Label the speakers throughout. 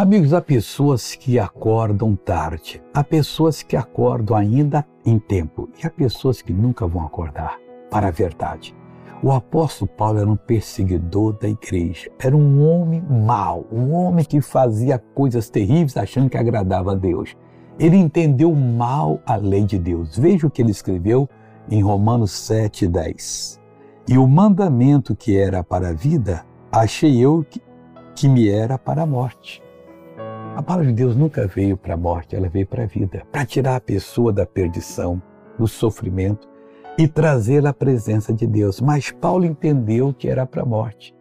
Speaker 1: Amigos, há pessoas que acordam tarde, há pessoas que acordam ainda em tempo e há pessoas que nunca vão acordar para a verdade. O apóstolo Paulo era um perseguidor da igreja, era um homem mau, um homem que fazia coisas terríveis achando que agradava a Deus. Ele entendeu mal a lei de Deus. Veja o que ele escreveu em Romanos 7,10. E o mandamento que era para a vida, achei eu que, que me era para a morte. A palavra de Deus nunca veio para a morte, ela veio para a vida, para tirar a pessoa da perdição, do sofrimento e trazê-la à presença de Deus. Mas Paulo entendeu que era para a morte.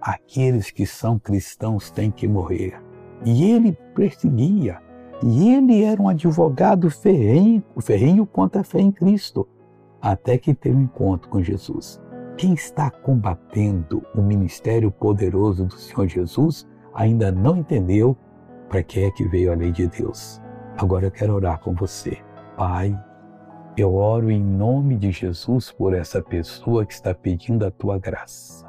Speaker 1: Aqueles que são cristãos têm que morrer. E ele perseguia. E ele era um advogado ferrenho, ferrenho contra a fé em Cristo, até que teve um encontro com Jesus. Quem está combatendo o ministério poderoso do Senhor Jesus ainda não entendeu para que é que veio a lei de Deus. Agora eu quero orar com você. Pai, eu oro em nome de Jesus por essa pessoa que está pedindo a tua graça.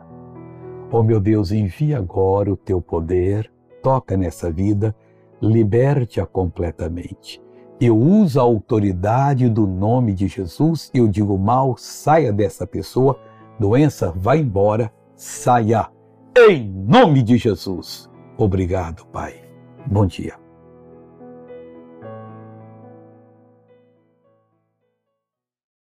Speaker 1: Oh meu Deus, envia agora o teu poder, toca nessa vida, liberte-a completamente. Eu uso a autoridade do nome de Jesus e eu digo mal, saia dessa pessoa, doença, vá embora, saia. Em nome de Jesus. Obrigado, Pai. Bom dia.